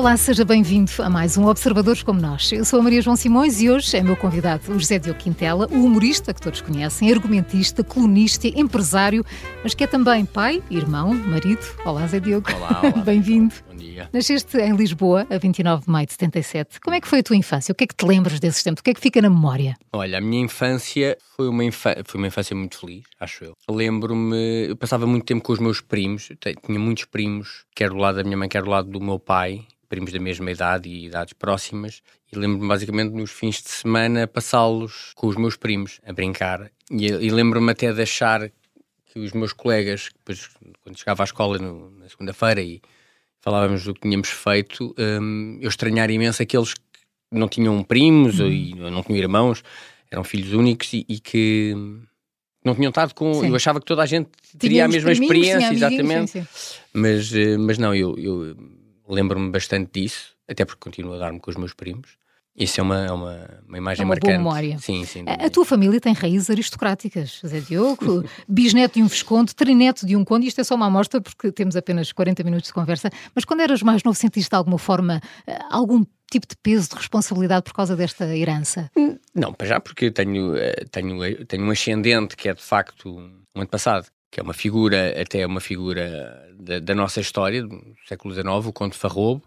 Olá, seja bem-vindo a mais um Observadores como Nós. Eu sou a Maria João Simões e hoje é meu convidado o José Diogo Quintela, o humorista que todos conhecem, argumentista, colunista, empresário, mas que é também pai, irmão, marido. Olá, Zé Diogo. Olá, olá. Bem-vindo. Dia. Nasceste em Lisboa, a 29 de maio de 77. Como é que foi a tua infância? O que é que te lembras desses tempos? O que é que fica na memória? Olha, a minha infância foi uma, infa- foi uma infância muito feliz, acho eu. Lembro-me, eu passava muito tempo com os meus primos, tinha muitos primos, quer do lado da minha mãe, quer do lado do meu pai, primos da mesma idade e idades próximas, e lembro-me basicamente nos fins de semana passá-los com os meus primos, a brincar. E, e lembro-me até de achar que os meus colegas, depois, quando chegava à escola no- na segunda-feira e falávamos do que tínhamos feito, hum, eu estranhar imenso aqueles que não tinham primos ou, e não tinham irmãos, eram filhos únicos e, e que não tinham estado com. Sim. Eu achava que toda a gente teria a mesma experiência, exatamente. sim, sim. Mas, eh, mas não, eu, eu lembro-me bastante disso, até porque continuo a dar-me com os meus primos. Isso é uma, é uma, uma imagem É uma boa marcante. memória. Sim, sim. A, a tua família tem raízes aristocráticas, Zé Diogo, bisneto de um visconde, trineto de um conde. Isto é só uma amostra porque temos apenas 40 minutos de conversa. Mas quando eras mais novo, sentiste de alguma forma eh, algum tipo de peso de responsabilidade por causa desta herança? Não, para já porque eu tenho, eh, tenho, eh, tenho um ascendente que é de facto um antepassado, que é uma figura, até uma figura da, da nossa história, do século XIX, o Conde Farrobo,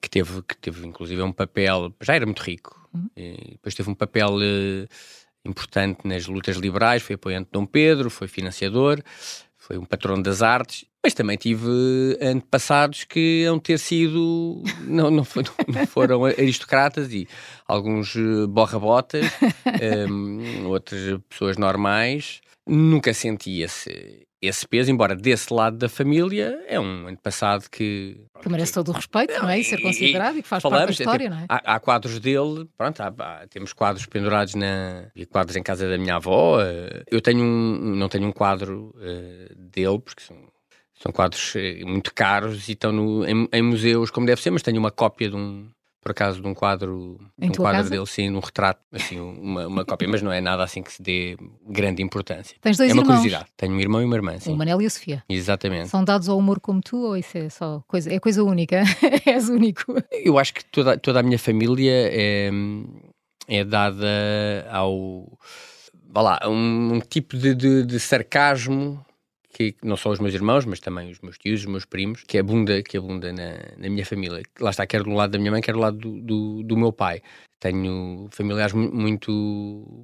que teve, que teve inclusive um papel, já era muito rico, e depois teve um papel eh, importante nas lutas liberais, foi apoiante de Dom Pedro, foi financiador, foi um patrono das artes, mas também tive antepassados que hão ter sido, não, não, não foram aristocratas e alguns eh, borra-botas, em, outras pessoas normais. Nunca senti esse, esse peso, embora desse lado da família é um antepassado que... Que merece todo o respeito, não é? E ser E- considerado e que faz falamos, parte da história, é, não é? Há, há quadros dele, pronto, há- há- temos quadros pendurados na e quadros em casa da minha avó. eh, Eu tenho um, não tenho um quadro eh, dele porque são são quadros eh, muito caros e estão no- em, em museus como deve ser, mas tenho uma cópia de um por acaso de um quadro, de um quadro casa? dele, sim, um retrato, assim, uma, uma cópia, mas não é nada assim que se dê grande importância. Tens dois é uma irmãos. curiosidade. Tenho um irmão e uma irmã, sim. O Manel e a Sofia. Exatamente. São dados ao humor como tu ou isso é só coisa, é coisa única? És único. Eu acho que toda, toda a minha família é, é dada ao. Vá lá, um, um tipo de, de- de sarcasmo que não só os meus irmãos, mas também os meus tios, os meus primos, que abunda, que abunda na, na minha família. Lá está, quer do lado da minha mãe, quer do lado do, do, do meu pai. Tenho familiares mu- muito,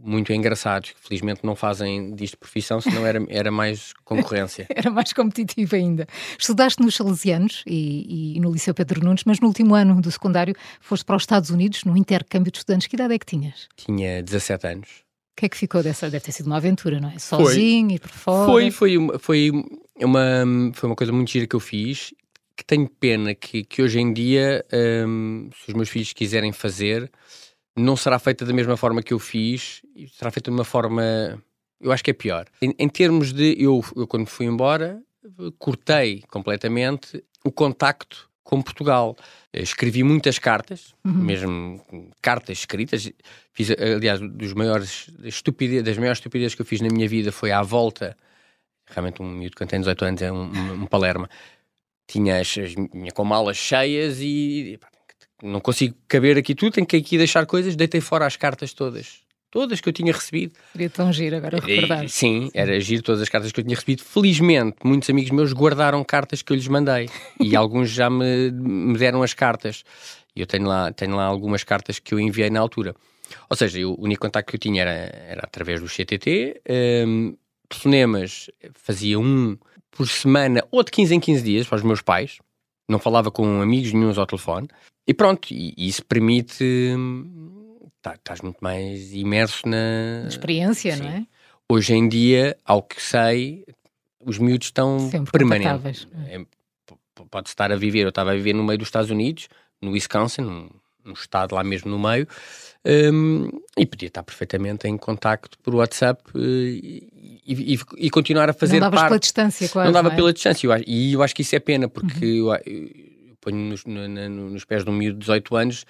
muito engraçados, que felizmente não fazem disto profissão, senão era, era mais concorrência. Era mais competitivo ainda. Estudaste nos Salesianos e, e no Liceu Pedro Nunes, mas no último ano do secundário foste para os Estados Unidos num intercâmbio de estudantes. Que idade é que tinhas? Tinha 17 anos. O que é que ficou dessa? Deve ter sido uma aventura, não é? Sozinho e por fora. Foi, foi, uma, foi, uma, foi uma coisa muito gira que eu fiz, que tenho pena que, que hoje em dia, hum, se os meus filhos quiserem fazer, não será feita da mesma forma que eu fiz, e será feita de uma forma, eu acho que é pior. Em, em termos de, eu, eu quando fui embora, cortei completamente o contacto com Portugal. Escrevi muitas cartas, mesmo cartas escritas. Fiz, aliás, dos maiores estupidez, das maiores estupidezes que eu fiz na minha vida foi à volta. Realmente, um miúdo que tem 18 anos é um, um, um palerma. Tinha as, as, minha com malas cheias e pá, não consigo caber aqui tudo, tenho que aqui deixar coisas. Deitei fora as cartas todas, todas que eu tinha recebido. Seria tão giro agora recordar. Sim, era giro todas as cartas que eu tinha recebido. Felizmente, muitos amigos meus guardaram cartas que eu lhes mandei e alguns já me, me deram as cartas. E eu tenho lá, tenho lá algumas cartas que eu enviei na altura. Ou seja, eu, o único contacto que eu tinha era, era através do CTT. Um, telefonemas fazia um por semana ou de 15 em 15 dias para os meus pais. Não falava com amigos nenhums ao telefone. E pronto, e, e isso permite. hum, tá- Estás muito mais imerso na, Experiência, Sim. não é? Hoje em dia, ao que sei, os miúdos estão Sempre permanentes. É, p- pode estar a viver, eu estava a viver no meio dos Estados Unidos, no Wisconsin, num, num estado lá mesmo no meio, hum, e podia estar perfeitamente em contacto por WhatsApp eh, e, e- e continuar a fazer não davas parte. pela distância, quase. não dava é? Uhum. pela distância, eu acho- e eu acho que isso é pena, porque eu, eu ponho nos, na- nos pés de um miúdo de 18 anos,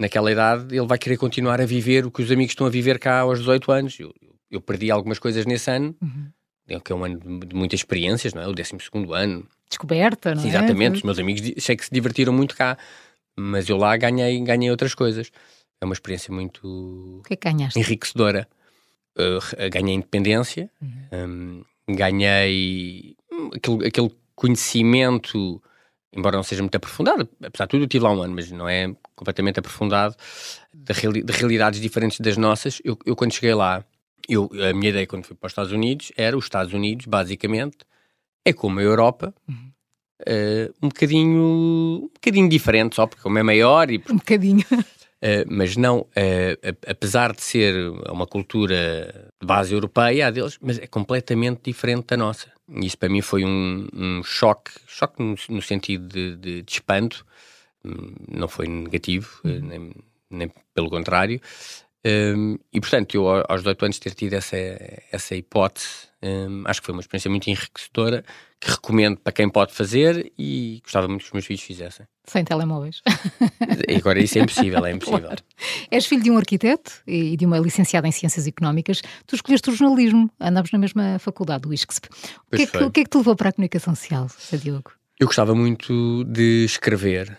naquela idade, ele vai querer continuar a viver o que os amigos estão a viver cá aos 18 anos. Eu, eu perdi algumas coisas nesse ano, Uhum. é que é um ano de, muitas experiências, não é? O 12 ano. Descoberta, não Sim, é? exatamente, os meus amigos sei que se divertiram muito cá. mas eu lá ganhei, ganhei outras coisas. É uma experiência muito o que é que ganhaste? enriquecedora. Uh, ganhei independência, uhum. um, ganhei aquele, aquele conhecimento, embora não seja muito aprofundado, apesar de tudo eu tive lá um ano, mas não é completamente aprofundado, de, reali de realidades diferentes das nossas. Eu, eu, quando cheguei lá, eu, a minha ideia quando fui para os Estados Unidos era os Estados Unidos, basicamente, é como a Europa, uhum. uh, um bocadinho um bocadinho diferente, só porque como é maior e... Um bocadinho. Uh, mas não, uh, apesar de ser uma cultura de base europeia, a deles, mas é completamente diferente da nossa. E isso para mim foi um, um choque, choque no, no sentido de, de, de, espanto, não foi negativo, uhum. nem, nem, pelo contrário. Um, e portanto, eu aos 18 anos ter tido essa, essa hipótese, um, acho que foi uma experiência muito enriquecedora, que recomendo para quem pode fazer e gostava muito que os meus filhos fizessem. Sem telemóveis. E agora isso é impossível, é impossível. Claro. És filho de um arquiteto e de uma licenciada em Ciências Económicas. Tu escolheste o jornalismo, andámos na mesma faculdade, do ISCSP. O que, é que, o que, é que, te levou para a comunicação social, Diogo? Eu gostava muito de escrever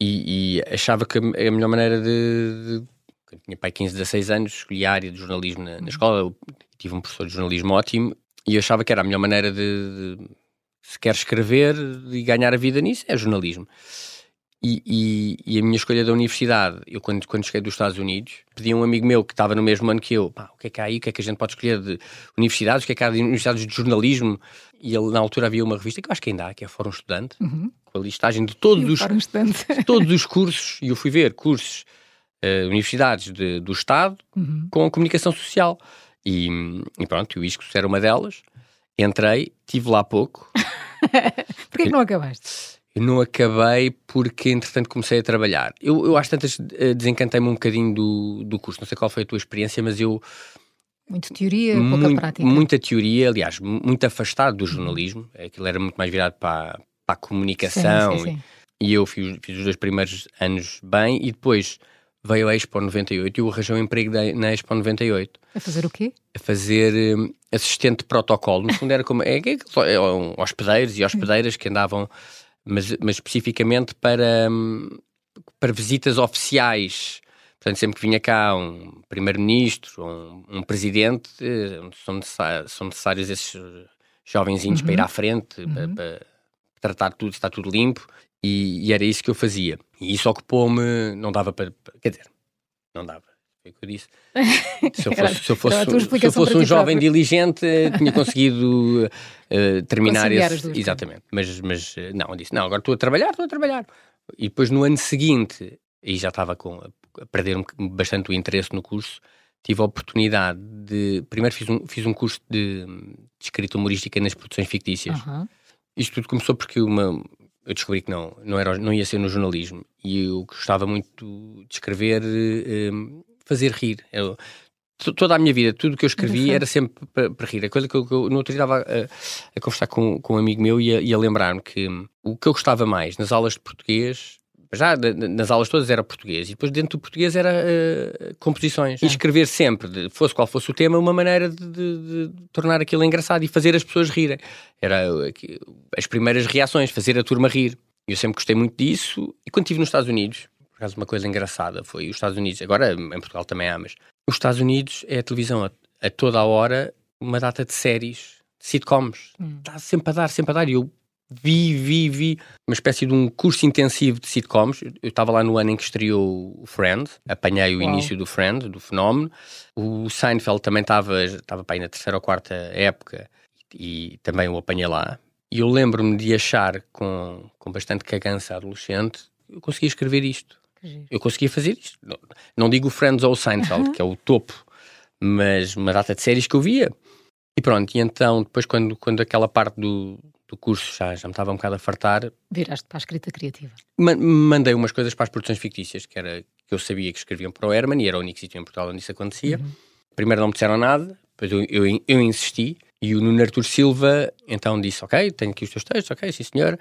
e, e achava que a melhor maneira de, de eu tinha pai 15, 16 anos, escolhi a área de jornalismo na, na escola, eu tive um professor de jornalismo ótimo e eu achava que era a melhor maneira de, de se quer escrever e ganhar a vida nisso, é jornalismo. E, e, e, a minha escolha da universidade, eu quando, quando cheguei dos Estados Unidos, pedi a um amigo meu que estava no mesmo ano que eu, pá, o que é que há aí, o que é que a gente pode escolher de universidades, o que é que há de universidades de jornalismo, e ele, na altura havia uma revista que eu acho que ainda há, que é Fórum Estudante, uhum. com a listagem de todos, os, de todos os cursos, e eu fui ver cursos, uh, universidades de, do Estado uhum. com comunicação social. E, e pronto, o ISCO era uma delas. Entrei, tive lá pouco. Porquê que não acabaste? Eu não acabei porque, entretanto, comecei a trabalhar. Eu, eu às tantas eh, desencantei-me um bocadinho do, do curso. Não sei qual foi a tua experiência, mas eu. Muito teoria, pouca muito, prática. Muita teoria, aliás, muito afastado do uhum. jornalismo. Aquilo era muito mais virado para, para a comunicação. Sim, sim, sim. E, eu fiz, fiz os dois primeiros anos bem e depois veio a Expo 98 e eu arranjei um emprego na Expo 98. A fazer o quê? A fazer um, assistente de protocolo. No fundo era como é, é, é um, hospedeiros e hospedeiras que andavam, mas, mas especificamente para, um, para visitas oficiais. Portanto, sempre que vinha cá um primeiro-ministro ou um, um, presidente, eh, são, necessários, são necessários esses jovenzinhos uhum. para ir à frente, uhum. para, para tratar tudo, está tudo limpo. E, e, era isso que eu fazia. E isso ocupou-me, não dava para. Quer dizer, não dava. Foi o que eu disse. Se eu fosse, se eu fosse, se eu fosse um jovem próprio. diligente, tinha conseguido uh, terminar esse. Exatamente. Mas, mas eh, não, eu disse: não, agora estou a trabalhar, estou a trabalhar. E depois no ano seguinte, e já estava com, a perder bastante o interesse no curso, tive a oportunidade de. Primeiro fiz um, fiz um curso de, de escrita humorística nas produções fictícias. Uhum. Isto tudo começou porque uma, eu descobri que não, não, era, não ia ser no jornalismo e eu gostava muito de escrever, um, fazer rir. Eu, toda a minha vida, tudo que eu escrevi era sempre para, para rir. A coisa que eu, que eu no outro dia estava a, a conversar com, com um amigo meu e a, a lembrar-me que hum, o que eu gostava mais nas aulas de português já nas aulas todas era português e depois dentro do português era uh, composições e escrever sempre, de, fosse qual fosse o tema, uma maneira de, de, de, tornar aquilo engraçado e fazer as pessoas rirem. Era uh, as primeiras reações, fazer a turma rir. Eu sempre gostei muito disso e quando estive nos Estados Unidos, por acaso uma coisa engraçada foi os Estados Unidos, agora em Portugal também há, mas os Estados Unidos é a televisão a, a toda a hora uma data de séries, sitcoms, hum. está sempre a dar, sempre a dar e eu vi, vi, vi uma espécie de um curso intensivo de sitcoms. Eu estava lá no ano em que estreou o Friend, apanhei o Uau. início do Friend, do fenómeno. O Seinfeld também estava, estava para aí na terceira ou quarta época e também o apanhei lá. E eu lembro-me de achar com, com bastante cagança adolescente, eu conseguia escrever isto. Eu conseguia fazer isto. Não, não digo o Friends ou o Seinfeld, que é o topo, mas uma data de séries que eu via. E pronto, e então, depois, quando, quando aquela parte do, do curso já, já me estava um bocado a fartar. Viraste para a escrita criativa. Ma mandei umas coisas para as produções fictícias, que era que eu sabia que escreviam para o Herman e era o único sítio em Portugal onde isso acontecia. Uhum. Primeiro não me disseram nada, depois eu, eu, eu, insisti e o Nuno Artur Silva então disse: Ok, tenho aqui os teus textos, ok, sim senhor.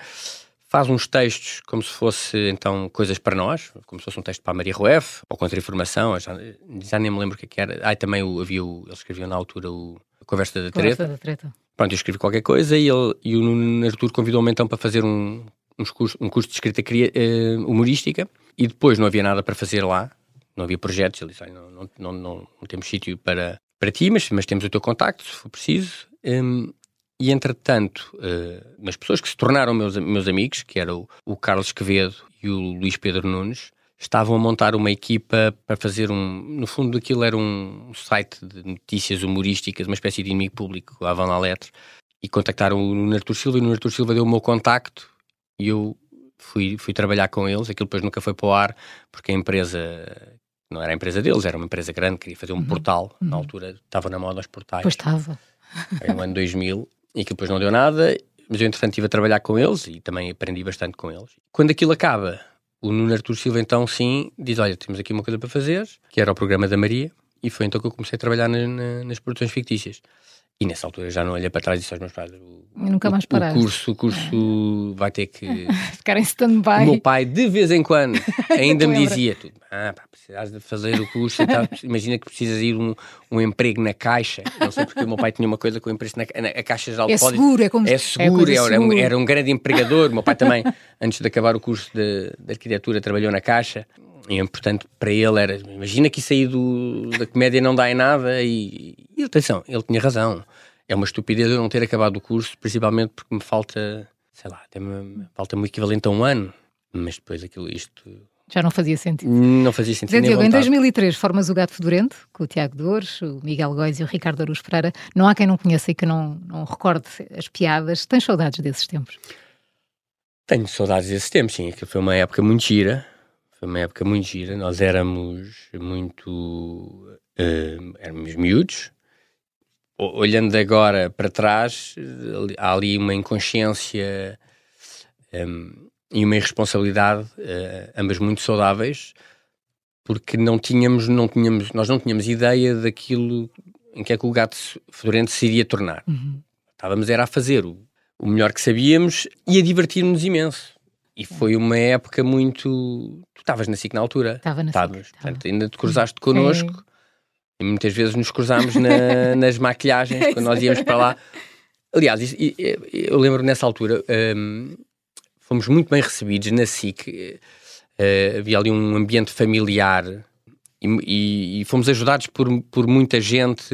Faz uns textos como se fosse então coisas para nós, como se fosse um texto para a Maria Rueff ou contra-informação, já, já nem me lembro o que, é que era. Ah, também o, havia o, eles escreviam na altura o a Conversa da Treta. Conversa da Treta. Pronto, eu escrevi qualquer coisa e, ele, e o Nuno Artur convidou-me então para fazer um, uns cursos, um curso de escrita uh, humorística e depois não havia nada para fazer lá, não havia projetos. Ele disse: não, não, não, não, temos sítio para, para ti, mas, mas temos o teu contacto, se for preciso. Um, e entretanto, uh, umas pessoas que se tornaram meus, meus amigos, que eram o, o Carlos Quevedo e o Luís Pedro Nunes, estavam a montar uma equipa para fazer um. No fundo, aquilo era um site de notícias humorísticas, uma espécie de inimigo público, a Van la Lettre, e contactaram o Nuno Artur Silva, e o Nuno Artur Silva deu o meu contacto e eu fui, fui trabalhar com eles. Aquilo depois nunca foi para o ar, porque a empresa não era a empresa deles, era uma empresa grande, queria fazer um uhum. portal. Uhum. Na altura estava na moda os portais. Pois estava. Foi no ano 2000 e aquilo depois não deu nada, mas eu entretanto estive a trabalhar com eles e também aprendi bastante com eles. Quando aquilo acaba, o Nuno Artur Silva então sim diz, olha, temos aqui uma coisa para fazer, que era o programa da Maria, e foi então que eu comecei a trabalhar na, na, nas produções fictícias. E nessa altura já não olhei para trás e disse aos meus pais: o, nunca mais O curso, o curso vai ter que ficar em stand-by. O meu pai, de vez em quando, ainda me dizia: tudo, ah, pá, precisas de fazer o curso tal. Imagina que precisas ir um, um emprego na caixa. Não sei porque o meu pai tinha uma coisa com o emprego na, na a caixa já é seguro, é como é seguro, é era, um, era um grande empregador. O meu pai também, antes de acabar o curso de, de arquitetura, trabalhou na caixa. E, portanto, para ele era, imagina que isso aí do, da comédia não dá em nada e, e atenção, ele tinha razão. É uma estupidez eu não ter acabado o curso, principalmente porque me falta, sei lá, falta-me o equivalente a um ano. Mas depois aquilo, isto... Já não fazia sentido. Não fazia sentido. Diogo, em 2003 formas o Gato Fedorento, com o Tiago Dores, o Miguel Góis e o Ricardo Aruz Pereira. Não há quem não conheça e que não, não recorde as piadas. Tens saudades desses tempos? Tenho saudades desses tempos, sim. Aquilo foi uma época muito gira foi uma época muito gira. Nós éramos muito. Uh, éramos miúdos. Olhando agora para trás, há ali uma inconsciência um, ehm, e uma irresponsabilidade, uh, ambas muito saudáveis, porque não tínhamos, não tínhamos, nós não tínhamos ideia daquilo em que é que o gato fedorento se iria tornar. Uhum. Estávamos era a fazer o, o melhor que sabíamos e a divertir-nos imenso. E foi uma época muito. Tu estavas na SIC na altura. Estava na SIC. Portanto, ainda te cruzaste connosco. Sim. E muitas vezes nos cruzámos na, nas maquilhagens, quando nós íamos para lá. Aliás, eu lembro nessa altura, um, fomos muito bem recebidos na SIC. Uh, havia ali um ambiente familiar e, e, e, fomos ajudados por, por muita gente,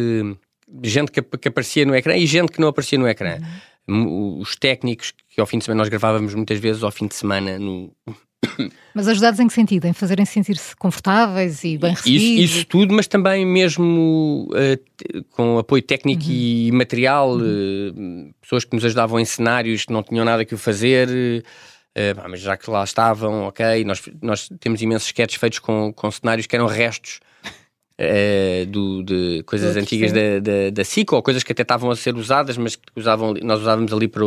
gente que, que, aparecia no ecrã e gente que não aparecia no ecrã. Uhum os técnicos que ao fim de semana nós gravávamos muitas vezes ao fim de semana no mas ajudados em que sentido? Em fazerem sentir-se confortáveis e bem recebidos? Isso, isso, tudo, mas também mesmo uh, com apoio técnico uhum. e material, uhum. uh, pessoas que nos ajudavam em cenários que não tinham nada que o fazer, uh, mas já que lá estavam, ok, nós, nós temos imensos sketches feitos com, com cenários que eram restos uh, do, de coisas antigas da, da, da SIC ou coisas que até estavam a ser usadas, mas que usavam, nós usávamos ali para,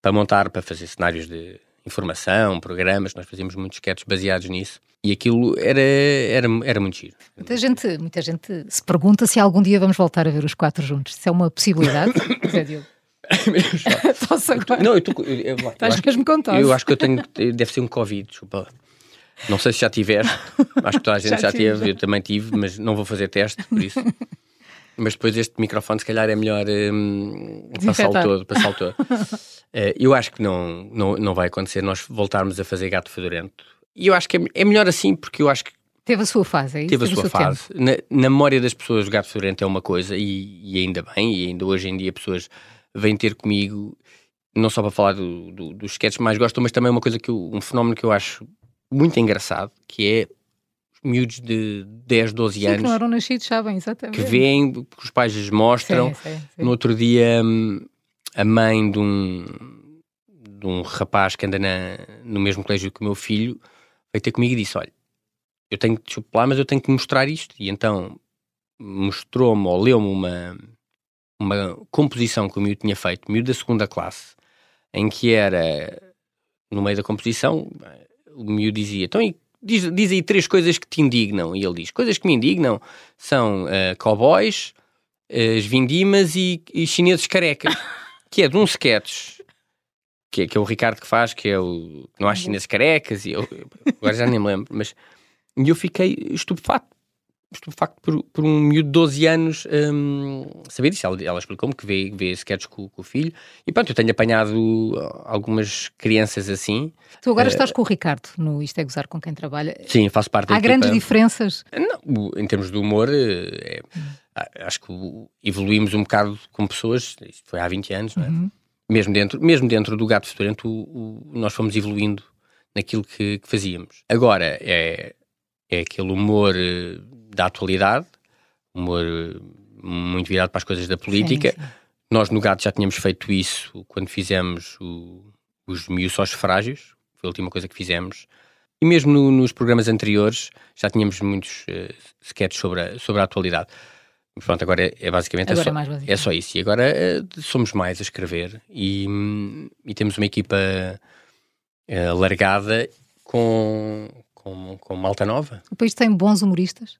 para montar, para fazer cenários de informação, programas, nós fazíamos muitos sketches baseados nisso. E aquilo era, era, era muito giro. Muita gente, muita gente se pergunta se algum dia vamos voltar a ver os quatro juntos. Se é uma possibilidade, Zé Diogo. agora. Não, eu estou. Estás mesmo com Eu acho que eu tenho. Deve ser um Covid, desculpa. Não sei se já tiveste, acho que toda a gente já, já teve, eu também tive, mas não vou fazer teste, por isso. mas depois este microfone, se calhar, é melhor um, passá-lo todo. Passá todo. uh, eu acho que não, não, não vai acontecer nós voltarmos a fazer gato fedorento. E eu acho que é, é melhor assim, porque eu acho que. Teve a sua fase, é isso? Teve, Teve a sua fase. Na, na, memória das pessoas, o gato fedorento é uma coisa, e, e, ainda bem, e ainda hoje em dia pessoas vêm ter comigo, não só para falar do, do, dos sketches que mais gostam, mas também uma coisa que eu, um fenómeno que eu acho muito engraçado, que é miúdos de 10, 12 sim, anos. que não eram nascidos, sabem, exatamente. Que veem, que os pais lhes mostram. Sim, sim, no outro dia, hum, a mãe de um, de um rapaz que anda na, no mesmo colégio que o meu filho veio ter comigo e disse: Olha, eu tenho que lá, mas eu tenho que mostrar isto. E então mostrou-me ou leu-me uma, uma composição que o miúdo tinha feito, miúdo da segunda classe, em que era, no meio da composição, o miúdo dizia, então diz, diz aí três coisas que te indignam. E ele diz, coisas que me indignam são uh, cowboys, uh, as vindimas e, e chineses carecas. que é de um sketch que é, que é o Ricardo que faz, que é o Não há chineses carecas, e eu, agora já nem me lembro, mas eu fiquei estupefato. Facto por, por um miúdo de 12 anos um, saber disso. Ela, ela explicou-me que vê, vê sketches com, com, o filho e pronto, eu tenho apanhado algumas crianças assim. Tu agora uh, estás com o Ricardo no Isto é Gozar com quem trabalha. Sim, faço parte da Há equipa. grandes diferenças? Não, em termos de humor, é, acho que evoluímos um bocado como pessoas, isto foi há 20 anos, não é? Uhum. Mesmo, dentro, mesmo dentro do Gato Fedorento, nós fomos evoluindo naquilo que, que fazíamos. Agora, é, é aquele humor eh, da atualidade, humor eh, muito virado para as coisas da política. Sim, sim. Nós no Gato já tínhamos feito isso quando fizemos o, os Miúços Frágios, foi a última coisa que fizemos. E mesmo no, nos programas anteriores já tínhamos muitos uh, sketches sobre a, sobre a atualidade. Mas pronto, agora é, é basicamente, é agora é, só, é, é só isso. E agora uh, somos mais a escrever e, e temos uma equipa uh, largada com, com, com malta nova. O país tem bons humoristas?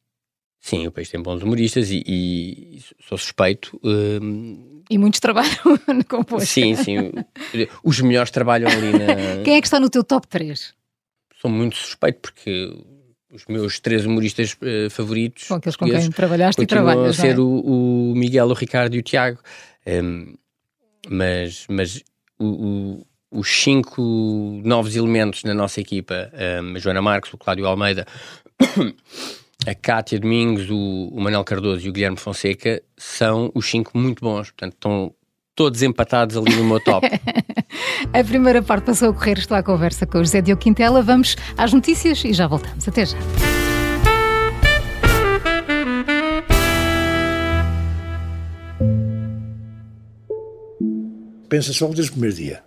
Sim, o país tem bons humoristas e, e sou suspeito. Um... E muitos trabalham no composto. Sim, sim. Os melhores trabalham ali na. Quem é que está no teu top 3? Sou muito suspeito porque os meus três humoristas uh, favoritos. São aqueles com quem trabalhaste e trabalhas. a ser é? o, o, Miguel, o Ricardo e o Tiago. Um, mas mas o, o, os cinco novos elementos na nossa equipa, um, a Joana Marques, o Cláudio Almeida. a Cátia Domingos, o, o Manuel Cardoso e o Guilherme Fonseca são os cinco muito bons, portanto estão todos empatados ali no meu top. a primeira parte passou a correr, estou à conversa com o José Diogo Quintela, vamos às notícias e já voltamos. Até já. Pensa-se logo desde o primeiro dia.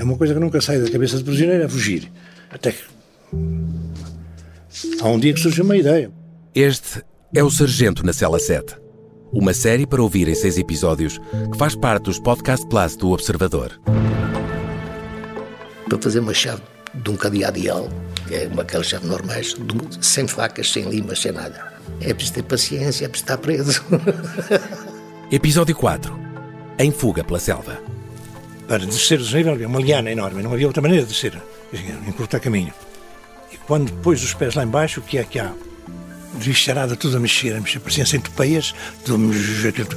É uma coisa que nunca sai da cabeça do prisioneiro, é fugir. Até que Há um dia que surge uma ideia. Este é o Sargento na Cela 7. Uma série para ouvir em seis episódios que faz parte dos Podcast Plus do Observador. Para fazer uma chave de um cadeado ideal, que é uma aquelas chaves normais, sem facas, sem limas, sem nada. É preciso ter paciência, é preciso estar preso. Episódio 4. Em fuga pela selva. Para descer o desnível havia uma liana enorme, não havia outra maneira de descer, encurtar caminho. Quando pôs os pés lá embaixo, o que é que há? Bicharada tudo a mexer, a mexer, pareciam centopeias, tudo aquele,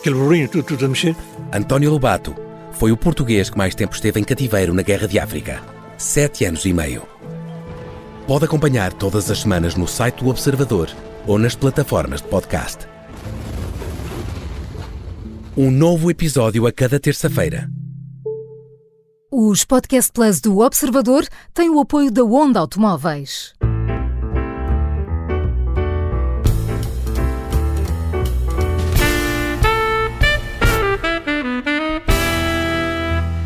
aquele burrinho, tudo, tudo a mexer. António Lobato foi o português que mais tempo esteve em cativeiro na Guerra de África. Sete anos e meio. Pode acompanhar todas as semanas no site do Observador ou nas plataformas de podcast. Um novo episódio a cada terça-feira. Os Podcast Plus do Observador têm o apoio da Onda Automóveis.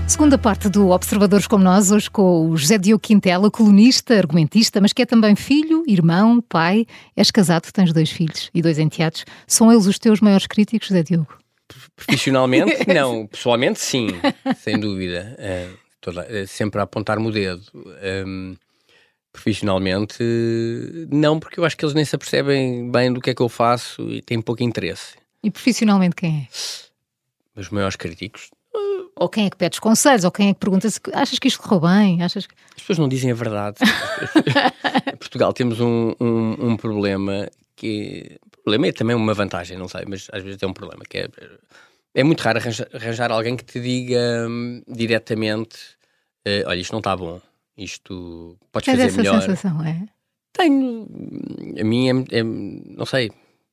Segunda parte do Observadores como Nós, hoje com o José Diogo Quintela, colunista, argumentista, mas que é também filho, irmão, pai. És casado, tens dois filhos e dois enteados. São eles os teus maiores críticos, José Diogo? Profissionalmente, não. Pessoalmente, sim, sem dúvida. Uh, toda, uh, sempre a apontar-me o dedo. Um, profissionalmente, não, porque eu acho que eles nem se apercebem bem do que é que eu faço e têm pouco interesse. E profissionalmente quem é? Os maiores críticos. Ou quem é que pede conselhos, ou quem é que pergunta se achas que isto correu bem? Achas que... As pessoas não dizem a verdade. em Portugal temos um, um, um problema que problema é também uma vantagem, não sei, mas às vezes é um problema, que é, é muito raro arranjar, arranjar alguém que te diga hum, diretamente, uh, olha, isto não está bom, isto podes Tens fazer essa melhor. sensação, é? Tenho, a mim é, é, não sei,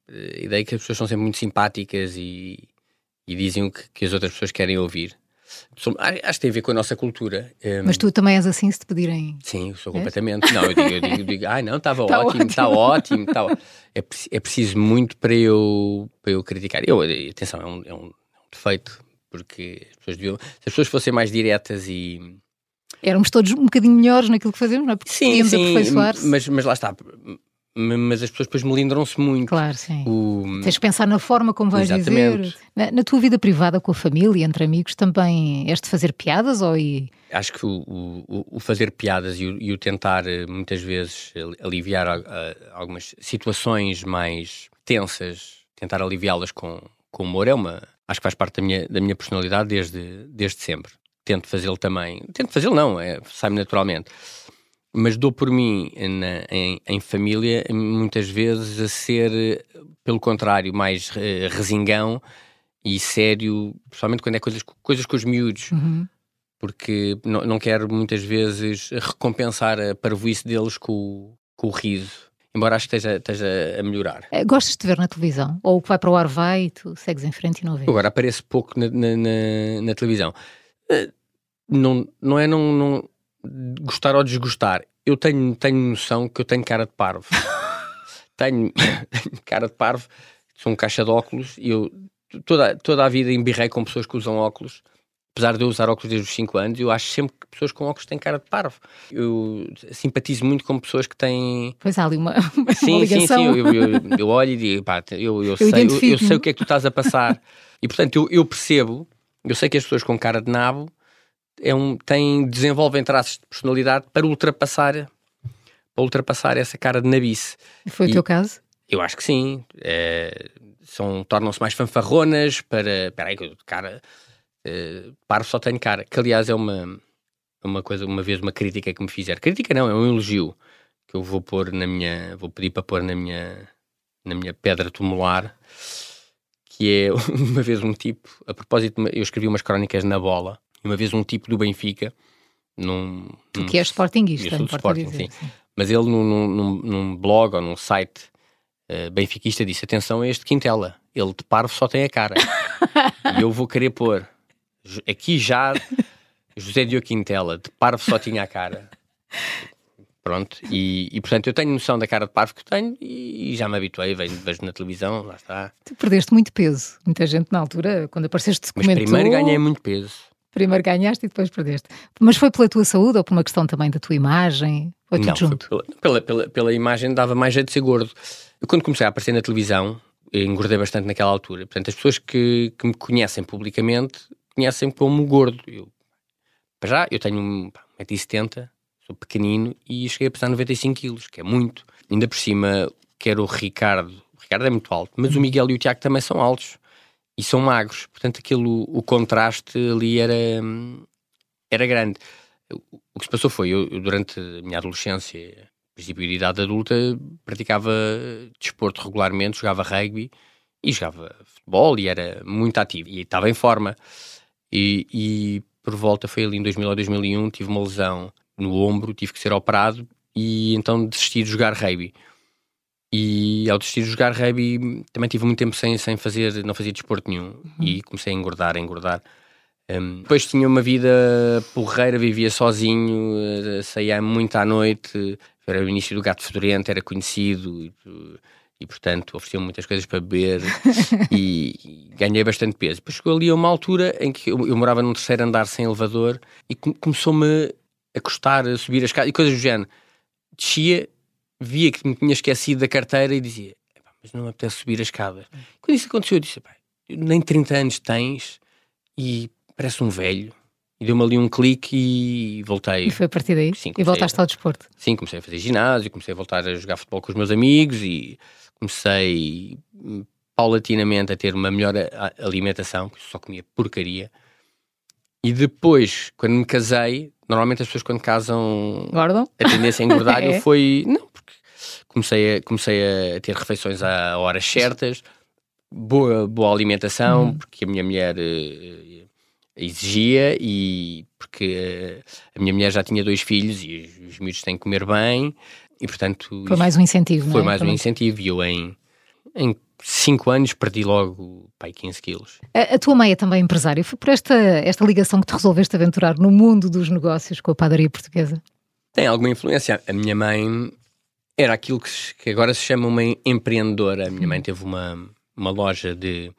a ideia é que as pessoas são sempre muito simpáticas e, e dizem o que, que as outras pessoas querem ouvir. Acho que tem a ver com a nossa cultura. Hum. Mas tu também és assim se te pedirem. Sim, sou completamente. Não, eu digo, eu digo, digo ai não, estava tá ótimo, está ótimo. Tá é, é preciso muito para eu, para eu criticar. Eu, atenção, é um, é um defeito, porque as pessoas deviam. Se as pessoas fossem mais diretas e. Éramos todos um bocadinho melhores naquilo que fazemos, não é? Porque sim, sim, aperfeiçoar-se. Mas, mas lá está mas as pessoas depois melindram-se muito. Claro, sim. O... Tens de pensar na forma como vais Exatamente. dizer. Na, na, tua vida privada, com a família, entre amigos, também és de fazer piadas ou e... Acho que o, o, o fazer piadas e o, e o, tentar eh, muitas vezes aliviar a, a, algumas situações mais tensas, tentar aliviá-las com, com humor é uma... Acho que faz parte da minha, da minha personalidade desde, desde sempre. Tento fazê-lo também. Tento fazê-lo não, é, sai-me naturalmente. Mas dou por mim na, em, em, família muitas vezes a ser, pelo contrário, mais uh, resingão e sério, principalmente quando é coisas, coisas com os miúdos. Uhum. Porque não, não quero muitas vezes recompensar a parvoíce deles com, com o riso embora acho que esteja, esteja a melhorar. Eh, gostas de ver na televisão? Ou o que vai para o ar vai e tu segues em frente e não vês? Agora aparece pouco na, na, na, na televisão. Uh, não, não é não, não gostar ou desgostar. Eu tenho, tenho noção que eu tenho cara de parvo. tenho, cara de parvo, sou um caixa de óculos e eu toda, toda a vida embirrei com pessoas que usam óculos apesar de eu usar óculos desde os 5 anos, eu acho sempre que pessoas com óculos têm cara de parvo. Eu simpatizo muito com pessoas que têm. Pois há ali uma, uma sim, ligação. Sim, sim, eu, eu, eu olho e digo, pá, eu, eu, eu sei, eu, eu, sei o que é que tu estás a passar. e portanto, eu, eu percebo, eu sei que as pessoas com cara de nabo é um, têm, desenvolvem traços de personalidade para ultrapassar, para ultrapassar essa cara de nabice. Foi e, o teu caso? Eu acho que sim. É, são, tornam-se mais fanfarronas para. Espera aí, cara Uh, parvo só tenho cara. Que aliás é uma, uma coisa, uma vez uma crítica que me fizeram. Crítica não, é um elogio que eu vou pôr na minha. Vou pedir para pôr na minha, na minha pedra tumular. Que é uma vez um tipo, a propósito, eu escrevi umas crónicas na bola, e uma vez um tipo do Benfica. Num, num, que é sportinguista, eu sporting, dizer, sim. sim. Mas ele num, num, num, blog ou num site uh, benfiquista disse: atenção a este Quintela, ele de parvo só tem a cara. e eu vou querer pôr Aqui já José Diogo Quintela, de parvo só tinha a cara. Pronto, e, e, portanto eu tenho noção da cara de parvo que tenho e, e já me habituei, vejo, vejo, na televisão, lá está. Tu perdeste muito peso. Muita gente na altura, quando apareceste, Mas comentou... primeiro ganhei muito peso. Primeiro ganhaste e depois perdeste. Mas foi pela tua saúde ou por uma questão também da tua imagem? Ou tudo Não, junto? Pela, pela, pela, pela, imagem dava mais jeito de ser gordo. Eu, quando comecei a aparecer na televisão, engordei bastante naquela altura. Portanto, as pessoas que, que me conhecem publicamente conhecem como gordo. Eu, para já, eu tenho 1,70m, sou pequenino e cheguei a pesar 95 quilos, que é muito. Ainda por cima, quero o Ricardo, o Ricardo é muito alto, mas o uhum. Miguel e o Tiago também são altos e são magros. Portanto, aquilo, o contraste ali era, era grande. O que se passou foi, eu, durante a minha adolescência, princípio de idade adulta, praticava desporto regularmente, jogava rugby e jogava futebol e era muito ativo e estava em forma. E, e, por volta, foi ali em 2000 ou 2001, tive uma lesão no ombro, tive que ser operado e então desisti de jogar rugby. E ao desistir de jogar rugby, também tive muito tempo sem, sem fazer, não fazia desporto nenhum. Uhum. E comecei a engordar, a engordar. Um, depois tinha uma vida porreira, vivia sozinho, eh, saía muito à noite. Era o início do Gato Fedorento, era conhecido e portanto ofereciam muitas coisas para beber e, e, ganhei bastante peso. Depois chegou ali a uma altura em que eu, eu morava num terceiro andar sem elevador e começou-me a custar a subir as escada e coisas do género. Descia, via que me tinha esquecido da carteira e dizia, mas não me apetece subir a escada. Quando isso aconteceu, eu disse, nem 30 anos tens e parece um velho. E deu-me ali um clique e voltei. E foi a partir daí? Sim, e voltaste ao desporto? Sim, comecei a fazer ginásio, comecei a voltar a jogar futebol com os meus amigos e comecei paulatinamente a ter uma melhor alimentação, que só comia porcaria. E depois, quando me casei, normalmente as pessoas quando casam Engordam? a tendência a engordar, é. eu foi. Não, porque comecei a, comecei a ter refeições a horas certas, boa, boa alimentação, hum. porque a minha mulher uh, exigia e porque uh, a minha mulher já tinha dois filhos e os, os miúdos têm que comer bem e portanto... Foi mais um incentivo, Foi é? mais um incentivo e eu em, em 5 anos perdi logo pai, 15 quilos. A, a, tua mãe é também empresária. Foi por esta, esta ligação que te resolveste aventurar no mundo dos negócios com a padaria portuguesa? Tem alguma influência. A minha mãe era aquilo que, que agora se chama uma empreendedora. A minha mãe teve uma, uma loja de,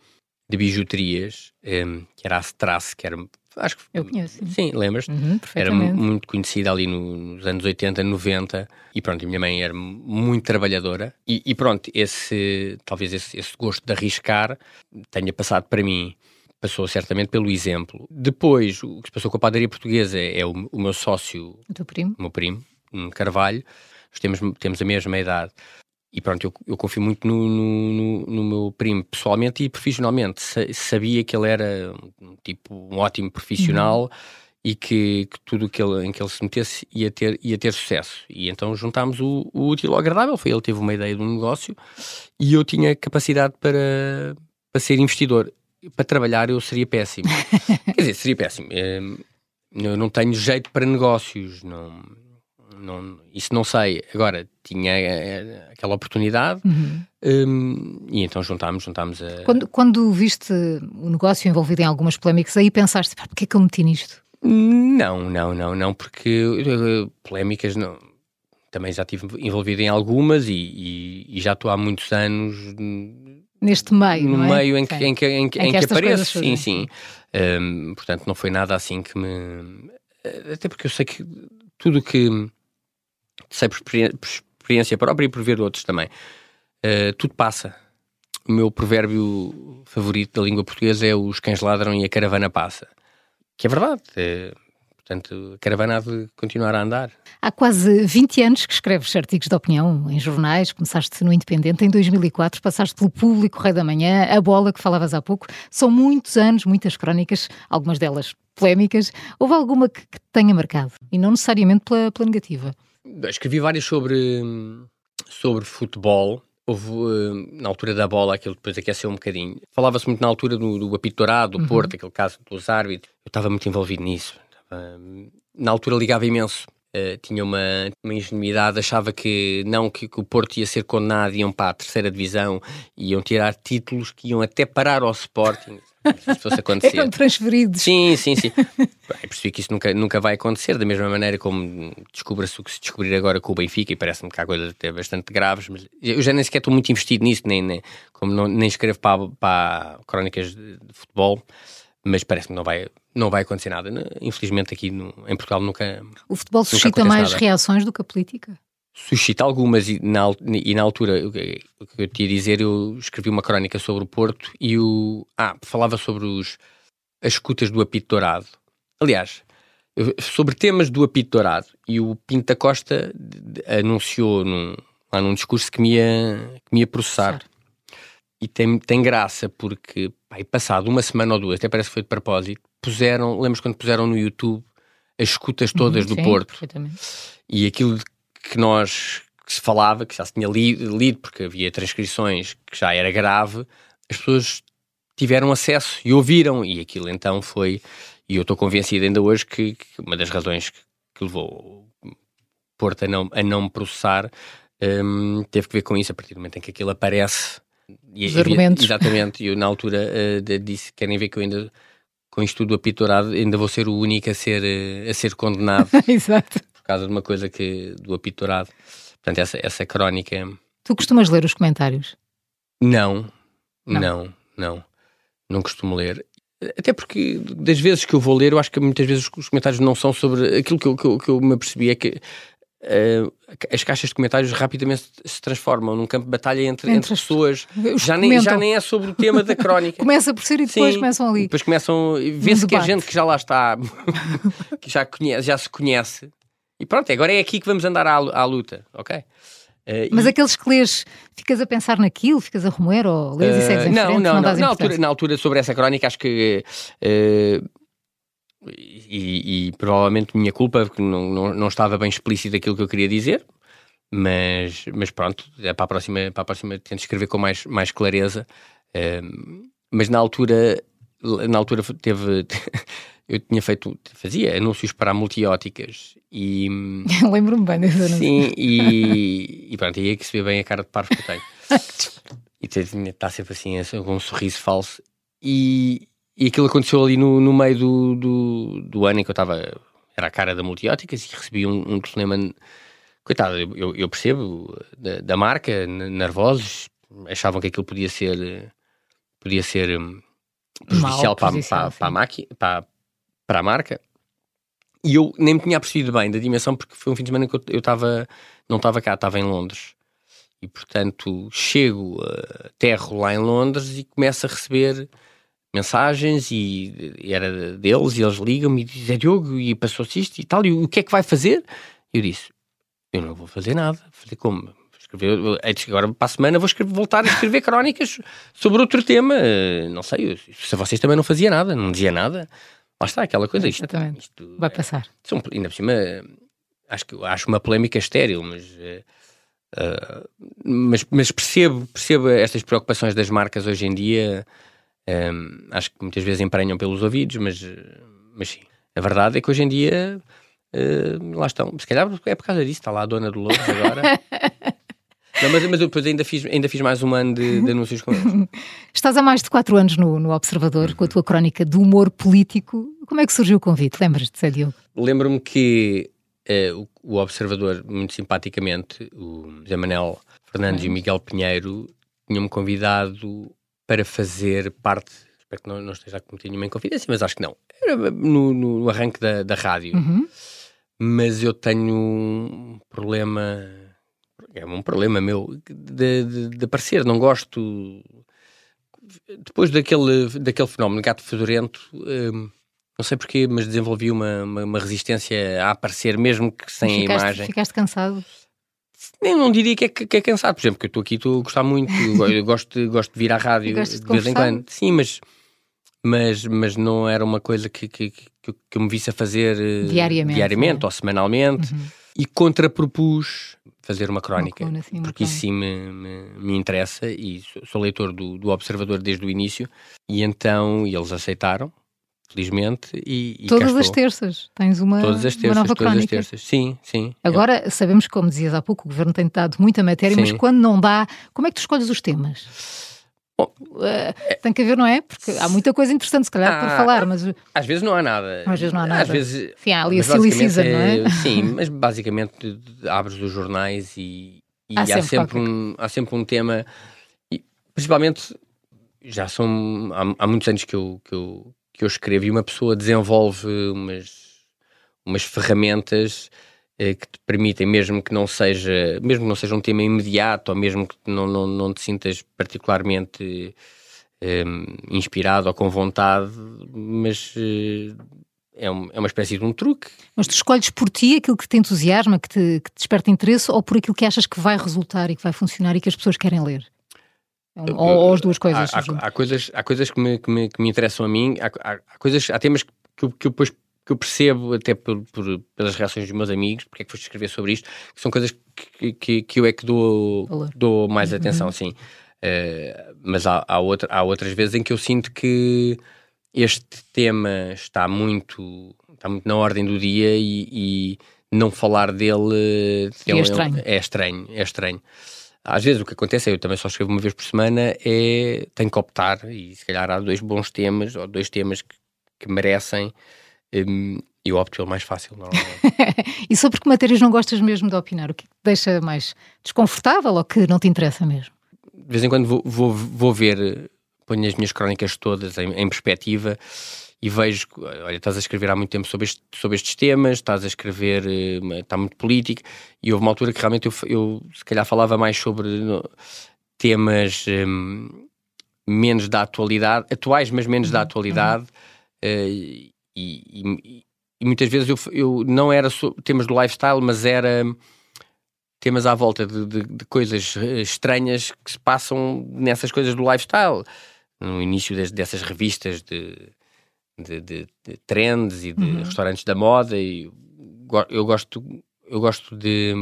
de bijuterias, um, eh, que era a Strasse, que era Acho que eu conheço. Sim, sim lembras? Uhum, era muito conhecida ali no, nos anos 80, 90 e pronto, a minha mãe era muito trabalhadora e, e pronto, esse talvez esse, esse, gosto de arriscar tenha passado para mim. Passou certamente pelo exemplo. Depois, o que se passou com a padaria portuguesa é, o, o, meu sócio, o meu primo, Carvalho. Nós temos, temos a mesma idade. E pronto, eu, eu confio muito no, no, no, meu primo pessoalmente e profissionalmente. Sa sabia que ele era um, tipo um ótimo profissional uhum. e que, que tudo que ele, em que ele se metesse ia ter, ia ter sucesso. E então juntámos o, o útil ao agradável. Foi ele teve uma ideia de um negócio e eu tinha capacidade para, para ser investidor. Para trabalhar eu seria péssimo. Quer dizer, seria péssimo. Hum, eu não tenho jeito para negócios. Não, não, isso não sei. Agora, tinha eh, aquela oportunidade Uhum. hum, e então juntámos, juntámos a... Quando, quando viste o negócio envolvido em algumas polémicas, aí pensaste, pá, porquê é que eu meti nisto? Não, não, não, não, porque uh, polémicas não. Também já estive envolvido em algumas e, e- e já estou há muitos anos Neste meio, no é? meio em que, em que, em que, Em que em que apareço. Sim, sim. Hum, portanto, não foi nada assim que me. Até porque eu sei que tudo que sei por experi- por experiência própria e por ver outros também, eh, tudo passa. O meu provérbio favorito da língua portuguesa é os cães ladram e a caravana passa. Que é verdade. eh, portanto, a caravana há de continuar a andar. Há quase 20 anos que escreves artigos de opinião em jornais, começaste no Independente em 2004, passaste pelo Público, Rei da Manhã, A Bola, que falavas há pouco. São muitos anos, muitas crónicas, algumas delas polémicas. Houve alguma que, que te tenha marcado? E não necessariamente pela, pela negativa. Escrevi várias sobre, sobre futebol. Houve, hum, na altura da bola, aquilo depois aqueceu um bocadinho. Falava-se muito na altura do, do apito dourado, do Porto, aquele caso dos árbitros. Eu estava muito envolvido nisso. Estava, hum, na altura ligava imenso. Eh, tinha uma, uma ingenuidade, achava que não, que, que o Porto ia ser condenado, iam para a terceira divisão, iam tirar títulos que iam até parar ao Sporting. Se fosse acontecer. Eram transferidos. Sim, sim, sim. Bem, percebi que isso nunca, nunca vai acontecer, da mesma maneira como descubra-se o que se descobrir agora com o Benfica, e parece-me que há coisas até bastante graves, mas eu já nem sequer estou muito investido nisso, nem, nem, como não, nem escrevo para, para crónicas de, de futebol, mas parece-me que não vai, não vai acontecer nada. Infelizmente aqui no- em Portugal nunca O futebol suscita acontece mais nada. reações do que a política. Suscita algumas e na, e na altura o que eu te ia dizer eu escrevi uma crónica sobre o Porto e o ah falava sobre os as escutas do apito dourado. Aliás sobre temas do apito dourado e o Pinto da Costa anunciou num, lá num discurso que me ia, que me ia processar. E tem, tem graça porque passado uma semana ou duas até parece que foi de propósito puseram lembras quando puseram no YouTube as escutas todas do Sim, Porto. e aquilo de que nós que se falava, que já se tinha li- lido, porque havia transcrições que já era grave, as pessoas tiveram acesso e ouviram, e aquilo então foi, e eu estou convencido ainda hoje que, que uma das razões que, que levou Porto a não, a não me processar hum, teve que ver com isso, a partir do momento em que aquilo aparece. E, Os argumentos. Exatamente, e eu na altura de- disse, querem ver que eu ainda, com isto tudo do apito dourado, ainda vou ser o único a ser, eh, a ser condenado Exato. Por causa de uma coisa que do apito dourado. Portanto, essa, essa crónica. Tu costumas ler os comentários? Não, Não. não, não, não, costumo ler. Até porque, das vezes que eu vou ler, eu acho que muitas vezes os comentários não são sobre. Aquilo que eu, que eu, que eu me apercebi é que eh, as caixas de comentários rapidamente se transformam num campo de batalha entre, Entre entre as pessoas. Já nem, já nem é sobre o tema da crónica. Começa por ser e depois Sim, começam ali. Depois começam. Vê-se que a gente que já lá está, que já, conhece, já se conhece. E pronto, agora é aqui que vamos andar à, à luta, ok? Eh, Mas e- aqueles que lês, ficas a pensar naquilo, ficas a remoer ou lês e segues em Eh, não, frente, não, não. dás Na, altura, na altura, sobre essa crónica, acho que. eh, e, e provavelmente minha culpa, porque não, não, não estava bem explícito aquilo que eu queria dizer, mas, mas pronto, é para a próxima, para a próxima tento escrever com mais, mais clareza. Eh, mas na altura, na altura teve. eu tinha feito, fazia anúncios para multióticas e. Lembro-me bem desse anúncio. Sim, e, e pronto, aí é que se vê bem a cara de parvo que eu tenho. e está sempre assim, com um sorriso falso. E, e aquilo aconteceu ali no, no meio do, do, do ano em que eu estava, era a cara da Multióticas e recebi um, um telefonema. Coitado, eu- eu, percebo da, da marca, nervosos, achavam que aquilo podia ser, podia ser hum, prejudicial, para, para, para a maqui, para, para a marca. E eu nem me tinha percebido bem da dimensão, porque foi um fim de semana que eu- estava, não estava cá, estava em Londres. E portanto chego, uh, aterro lá em Londres e começo a receber mensagens e, e era deles e eles ligam-me e dizem, "É Diogo, e passou-se isto e tal, e o que é que vai fazer? Eu disse, eu não vou fazer nada. Fazer como? Escrever, antes- agora para a semana vou escrever- voltar a escrever crónicas sobre outro tema. Não sei, se vocês também não fazia nada, não dizia nada. lá está aquela coisa. Isto, isto Vai é- passar. são, ainda por cima, acho, que, acho uma polémica estéril, mas, eh, mas, mas percebo, percebo estas preocupações das marcas hoje em dia. eh, acho que muitas vezes emprenham pelos ouvidos, mas, mas sim. A verdade é que hoje em dia eh, lá estão. Se calhar é por causa disso, está lá a dona do Lourdes agora. Não, mas, mas eu depois ainda fiz, ainda fiz mais um ano de, de anúncios com eles. Estás há mais de quatro anos no, no Observador com a tua crónica de humor político. Como é que surgiu o convite? Lembras-te, Zé Diogo? Lembro-me que eh, o, Observador, muito simpaticamente, o José Manel Fernandes e o Miguel Pinheiro, tinham-me convidado para fazer parte. Espero que não, não esteja a cometer nenhuma inconfidência, mas acho que não. Era no, no- no arranque da, da rádio. Uhum. Mas eu tenho um problema. É um problema meu de, de, de aparecer. Não gosto. Depois daquele, daquele fenómeno gato fedorento, hum, não sei porquê, mas desenvolvi uma, uma, uma resistência a aparecer, mesmo que sem a ficaste, imagem. ficaste cansado? Nem não diria que é, que é cansado, por exemplo, que eu estou aqui, estou a gostar muito, eu gosto, de- gosto de vir à rádio de de vez em quando. Sim, mas, mas, mas não era uma coisa que, que, que, eu- que eu me visse a fazer eh, Diariamente, diariamente é? ou semanalmente e contrapropus fazer uma crónica, coluna, uma porque isso sim me, me, me interessa e sou, sou leitor do, do Observador desde o início e então eles aceitaram, felizmente, e, e Todas as terças tens uma, Todas as uma terças, nova todas as crónica. terças. Sim, sim. Agora, sabemos que, como dizias há pouco, o governo tem dado muita matéria, mas Sim. quando não dá, como é que tu escolhes os temas? Bom, Eh, tem que haver, não é? Porque há muita coisa interessante, se calhar, por Ah, falar, mas Às vezes não há nada. Às vezes não há nada. Às vezes. enfim, há ali a silly season, não é? Sim, mas basicamente abres os jornais e, e Há há, sempre sempre um, há sempre um tema. E, principalmente, já são. Há, há muitos anos que eu, que, eu, que eu escrevo e uma pessoa desenvolve umas, umas ferramentas que te permitem, mesmo que não seja, mesmo não seja um tema imediato, ou mesmo que não, não, não te sintas particularmente eh, inspirado ou com vontade, mas eh, é, um- é uma espécie de um truque. Mas tu escolhes por ti aquilo que te entusiasma, que te, que te desperta interesse, ou por aquilo que achas que vai resultar e que vai funcionar e que as pessoas querem ler? É um- ou, ou as duas coisas. Há, há- há coisas, há coisas que me, que me, que me interessam a mim, há, há- coisas, há temas que que eu depois que eu percebo até por, por- pelas reações dos meus amigos, porque é que foste escrever sobre isto, que são coisas que, que, que eu é que dou, dou mais atenção, sim. Eh, mas há, há, outra, há outras vezes em que eu sinto que este tema está muito, está muito na ordem do dia e, e não falar dele Seria estranho. é estranho, é estranho. Às vezes o que acontece é eu também só escrevo uma vez por semana, é tenho que optar e se calhar há dois bons temas ou dois temas que, que merecem hum, eu opto pelo mais fácil normalmente. E sobre que matérias não gostas mesmo de opinar? O que te deixa mais desconfortável ou que não te interessa mesmo? de vez em quando vou, vou, vou ver, ponho as minhas crónicas todas em, em perspectiva e vejo, olha, estás a escrever há muito tempo sobre, este- sobre estes temas, estás a escrever, eh, está muito político, e houve uma altura que realmente eu, eu se calhar falava mais sobre no, temas hum, menos da atualidade, atuais, mas menos da atualidade, eh, e, e- e muitas vezes eu, eu não era so- temas do lifestyle, mas era temas à volta de, de- de coisas eh, estranhas que se passam nessas coisas do lifestyle. No início das- dessas revistas de, de, de- trends e de restaurantes da moda, e go- eu gosto, eu gosto de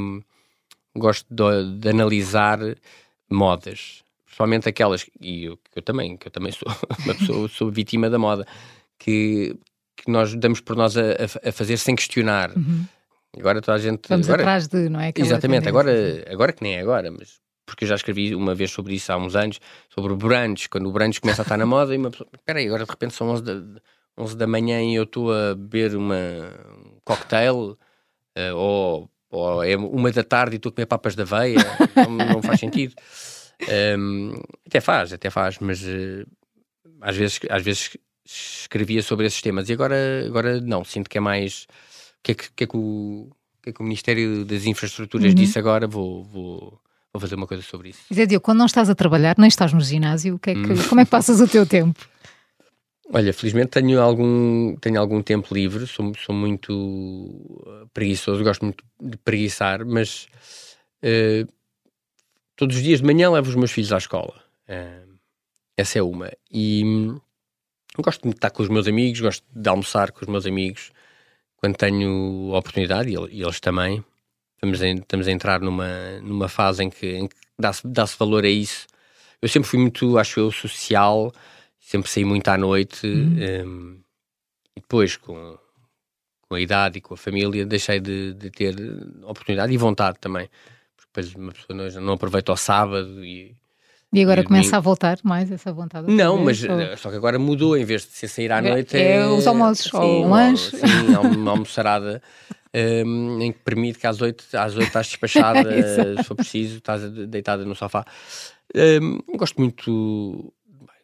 gosto de, de analisar modas, principalmente aquelas e eu, que eu também, que eu também sou uma pessoa, sou vítima da moda, que, que nós damos por nós a, a- fazer sem questionar. Agora toda a gente Vamos agora, atrás de, não é? Aquela Exatamente, agora, agora que nem é agora, mas porque eu já escrevi uma vez sobre isso há uns anos, sobre o brunch, quando o brunch começa a estar na moda e uma pessoa, espera aí, agora de repente são 11 da, 11 da manhã e eu estou a beber uma, um cocktail, eh, ou, ou é uma da tarde e estou a comer papas da aveia, não, não faz sentido. Ehm, até faz, até faz, mas eh, às vezes, às vezes escrevia sobre esses temas e agora, agora não, sinto que é mais o que é que, o que, é que o, que é que o Ministério das Infraestruturas disse agora, vou, vou, vou fazer uma coisa sobre isso. Zé Diogo, quando não estás a trabalhar, nem estás no ginásio, que é que- Hum. como é que passas o teu tempo? Olha, felizmente tenho algum, tenho algum tempo livre, sou, sou muito uh, preguiçoso, gosto muito de preguiçar, mas eh, todos os dias de manhã levo os meus filhos à escola. Eh, essa é uma. E, gosto de estar com os meus amigos, gosto de almoçar com os meus amigos quando tenho oportunidade e eles também. Estamos a, estamos a entrar numa, numa fase em que, que dá-se dá valor a isso. Eu sempre fui muito, acho eu, social, sempre saí muito à noite. Uhum. Um, e depois, com, com a idade e com a família, deixei de, de ter oportunidade e vontade também. Porque depois uma pessoa não, não aproveita o sábado e e agora começa a voltar mais essa vontade? Não, mas ou... Eh, só que agora mudou, em vez de ser sair à é, noite. É, é os almoços, sim, ou um lanche. Sim, uma almoçarada um, em que permite que às oito, às oito estás despachada, se for preciso, estás deitada no sofá. Um, gosto muito,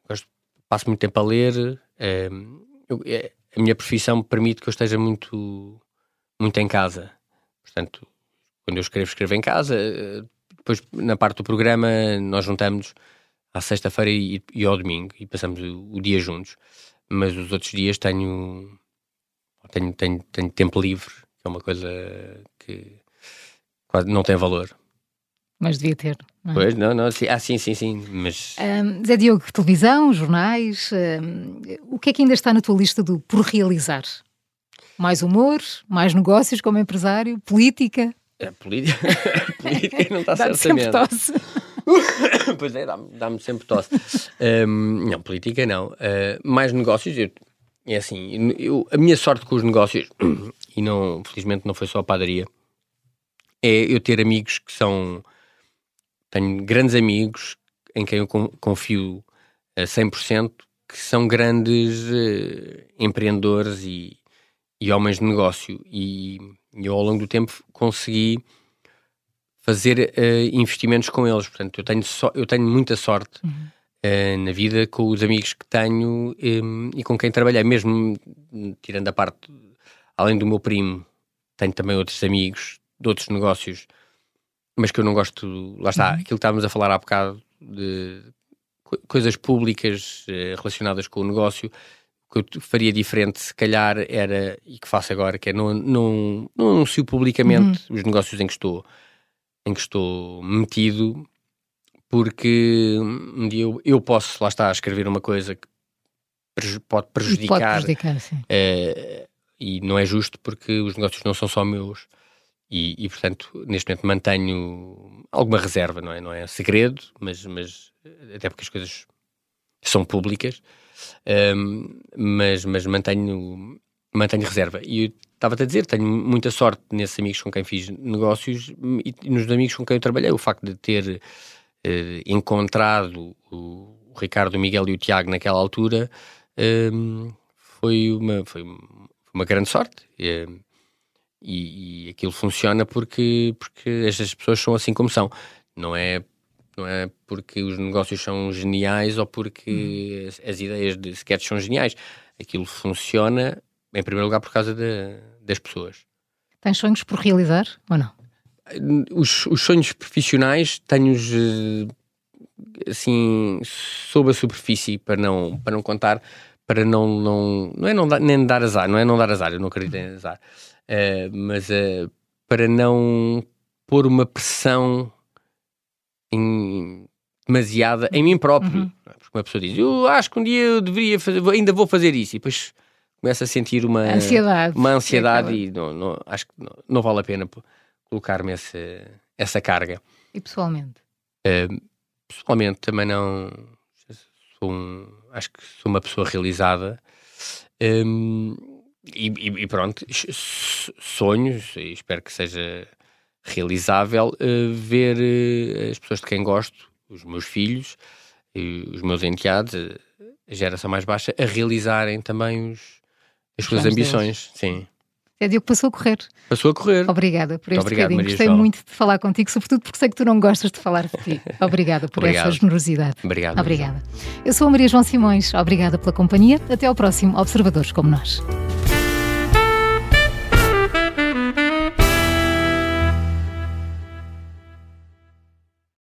gosto, passo muito tempo a ler. Um, eu, é, a minha profissão permite que eu esteja muito, muito em casa. Portanto, quando eu escrevo, escrevo em casa eh, depois, na parte do programa, nós juntamos à sexta-feira e, e, ao domingo e passamos o, o, dia juntos. Mas os outros dias tenho, tenho, tenho, tenho tempo livre, que é uma coisa que quase não tem valor. Mas devia ter. Não é? Pois, não, não, sim, ah, sim, sim, sim. Mas... Um, Zé Diogo, televisão, jornais, um, o que é que ainda está na tua lista do por realizar? Mais humor, mais negócios como empresário, política? A política, a política não está certamente. Sempre tosse. pois é, dá-me dá sempre tosse. Um, não, política não. Uh, mais negócios, eu, é assim, eu, a minha sorte com os negócios, e não, felizmente não foi só a padaria, é eu ter amigos que são. Tenho grandes amigos em quem eu confio a 100%, que são grandes uh, empreendedores e, e homens de negócio. E e eu, ao longo do tempo, consegui fazer uh, investimentos com eles. Portanto, eu tenho, so eu tenho muita sorte uhum. uh, na vida com os amigos que tenho um, e com quem trabalhei. Mesmo tirando a parte, além do meu primo, tenho também outros amigos de outros negócios, mas que eu não gosto. Lá está, uhum. aquilo que estávamos a falar há bocado de coisas públicas uh, relacionadas com o negócio que eu faria diferente, se calhar, era, e que faço agora, que é não, não, não anuncio publicamente uhum. os negócios em que estou em que estou metido, porque um dia eu, eu posso, lá está, escrever uma coisa que pode prejudicar. Pode prejudicar. Uh, e não é justo porque os negócios não são só meus. E, e, portanto, neste momento mantenho alguma reserva, não é? Não é segredo, mas, mas até porque as coisas são públicas um, mas, mas mantenho, mantenho reserva. E estava-te a dizer, tenho muita sorte nesses amigos com quem fiz negócios e nos amigos com quem eu trabalhei. O facto de ter uh, encontrado o, Ricardo, o Miguel e o Tiago naquela altura um, foi, uma, foi uma grande sorte. E, e, e aquilo funciona porque, porque estas pessoas são assim como são. Não é não é porque os negócios são geniais ou porque hum. as, as, ideias de sketch são geniais. Aquilo funciona, em primeiro lugar, por causa de, das pessoas. Tens sonhos por realizar ou não? Os, os sonhos profissionais tenho-os eh, assim sob a superfície para não, para não contar, para não, não, não é não dar, nem dar azar, não é não dar azar, eu não acredito em azar, uh, mas uh, para não pôr uma pressão em, demasiada em mim próprio. Uhum. Porque uma pessoa diz, eu acho que um dia eu deveria fazer, ainda vou fazer isso, e depois começa a sentir uma ansiedade, uma ansiedade e não, não, acho que não, não, vale a pena colocar-me essa, essa carga. E pessoalmente? Uh, pessoalmente também não sou um, acho que sou uma pessoa realizada um, e, e, pronto, sonhos, e espero que seja realizável uh, ver uh, as pessoas de quem gosto, os meus filhos, e os meus enteados, a geração mais baixa, a realizarem também os, as suas ambições. Deles. Sim. É Diogo, passou a correr. Passou a correr. Obrigada por este obrigado, bocadinho. Gostei João. muito de falar contigo, sobretudo porque sei que tu não gostas de falar de ti. Obrigada por essa generosidade. Obrigado. Obrigada. Eu sou a Maria João Simões. Obrigada pela companhia. Até ao próximo Observadores como nós.